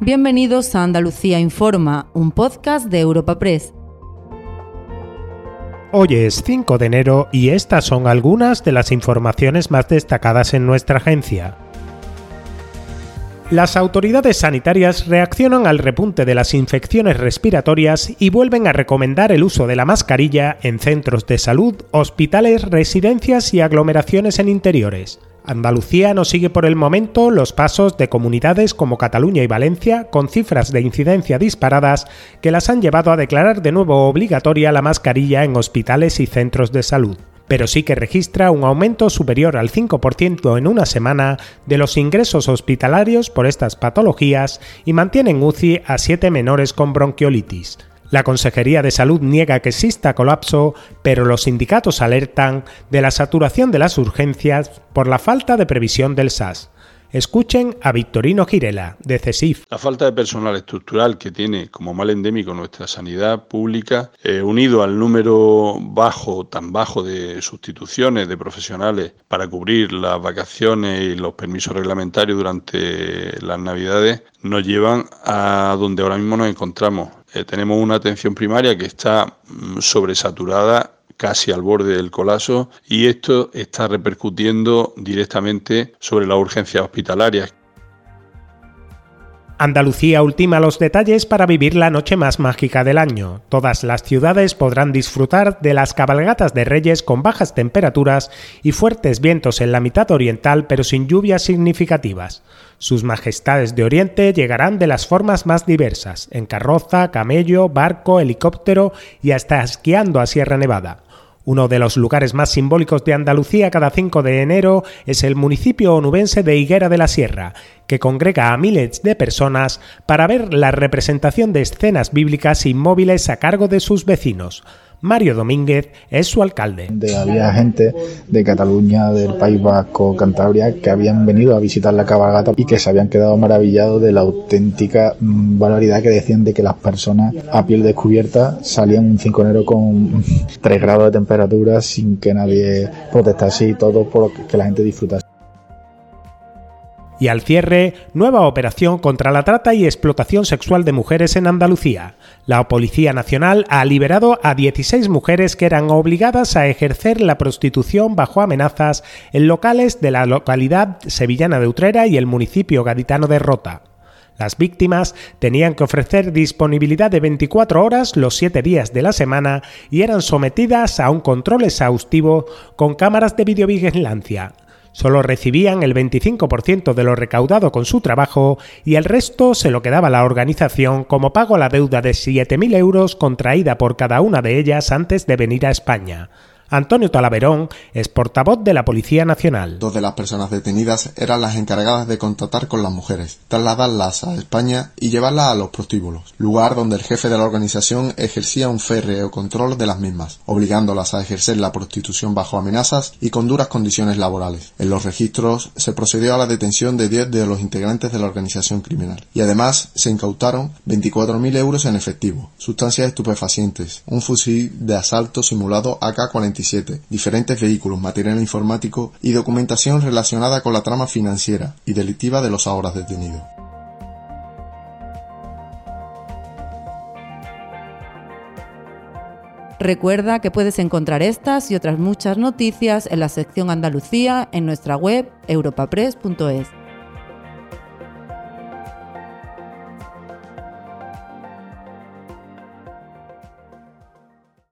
Bienvenidos a Andalucía Informa, un podcast de Europa Press. Hoy es 5 de enero y estas son algunas de las informaciones más destacadas en nuestra agencia. Las autoridades sanitarias reaccionan al repunte de las infecciones respiratorias y vuelven a recomendar el uso de la mascarilla en centros de salud, hospitales, residencias y aglomeraciones en interiores. Andalucía no sigue por el momento los pasos de comunidades como Cataluña y Valencia, con cifras de incidencia disparadas que las han llevado a declarar de nuevo obligatoria la mascarilla en hospitales y centros de salud pero sí que registra un aumento superior al 5% en una semana de los ingresos hospitalarios por estas patologías y mantiene en UCI a 7 menores con bronquiolitis. La Consejería de Salud niega que exista colapso, pero los sindicatos alertan de la saturación de las urgencias por la falta de previsión del SAS. Escuchen a Victorino Girela, de CESIF. La falta de personal estructural que tiene como mal endémico nuestra sanidad pública, eh, unido al número bajo, tan bajo de sustituciones de profesionales para cubrir las vacaciones y los permisos reglamentarios durante las Navidades, nos llevan a donde ahora mismo nos encontramos. Eh, tenemos una atención primaria que está mm, sobresaturada casi al borde del colapso y esto está repercutiendo directamente sobre las urgencias hospitalarias. Andalucía ultima los detalles para vivir la noche más mágica del año. Todas las ciudades podrán disfrutar de las cabalgatas de Reyes con bajas temperaturas y fuertes vientos en la mitad oriental pero sin lluvias significativas. Sus majestades de Oriente llegarán de las formas más diversas, en carroza, camello, barco, helicóptero y hasta esquiando a Sierra Nevada. Uno de los lugares más simbólicos de Andalucía cada 5 de enero es el municipio onubense de Higuera de la Sierra, que congrega a miles de personas para ver la representación de escenas bíblicas inmóviles a cargo de sus vecinos. Mario Domínguez es su alcalde. había gente de Cataluña, del País Vasco, Cantabria, que habían venido a visitar la cabalgata y que se habían quedado maravillados de la auténtica mm, valoridad que decían de que las personas a piel descubierta salían un 5 de enero con 3 grados de temperatura sin que nadie protestase y todo por que la gente disfrutase. Y al cierre, nueva operación contra la trata y explotación sexual de mujeres en Andalucía. La Policía Nacional ha liberado a 16 mujeres que eran obligadas a ejercer la prostitución bajo amenazas en locales de la localidad sevillana de Utrera y el municipio gaditano de Rota. Las víctimas tenían que ofrecer disponibilidad de 24 horas los 7 días de la semana y eran sometidas a un control exhaustivo con cámaras de videovigilancia. Solo recibían el 25% de lo recaudado con su trabajo y el resto se lo quedaba la organización como pago a la deuda de 7.000 euros contraída por cada una de ellas antes de venir a España. Antonio Talaverón es portavoz de la Policía Nacional. Dos de las personas detenidas eran las encargadas de contactar con las mujeres, trasladarlas a España y llevarlas a los prostíbulos, lugar donde el jefe de la organización ejercía un férreo control de las mismas, obligándolas a ejercer la prostitución bajo amenazas y con duras condiciones laborales. En los registros se procedió a la detención de 10 de los integrantes de la organización criminal y además se incautaron 24.000 euros en efectivo, sustancias estupefacientes, un fusil de asalto simulado AK-47 diferentes vehículos, material informático y documentación relacionada con la trama financiera y delictiva de los ahora detenidos. Recuerda que puedes encontrar estas y otras muchas noticias en la sección Andalucía en nuestra web europapress.es.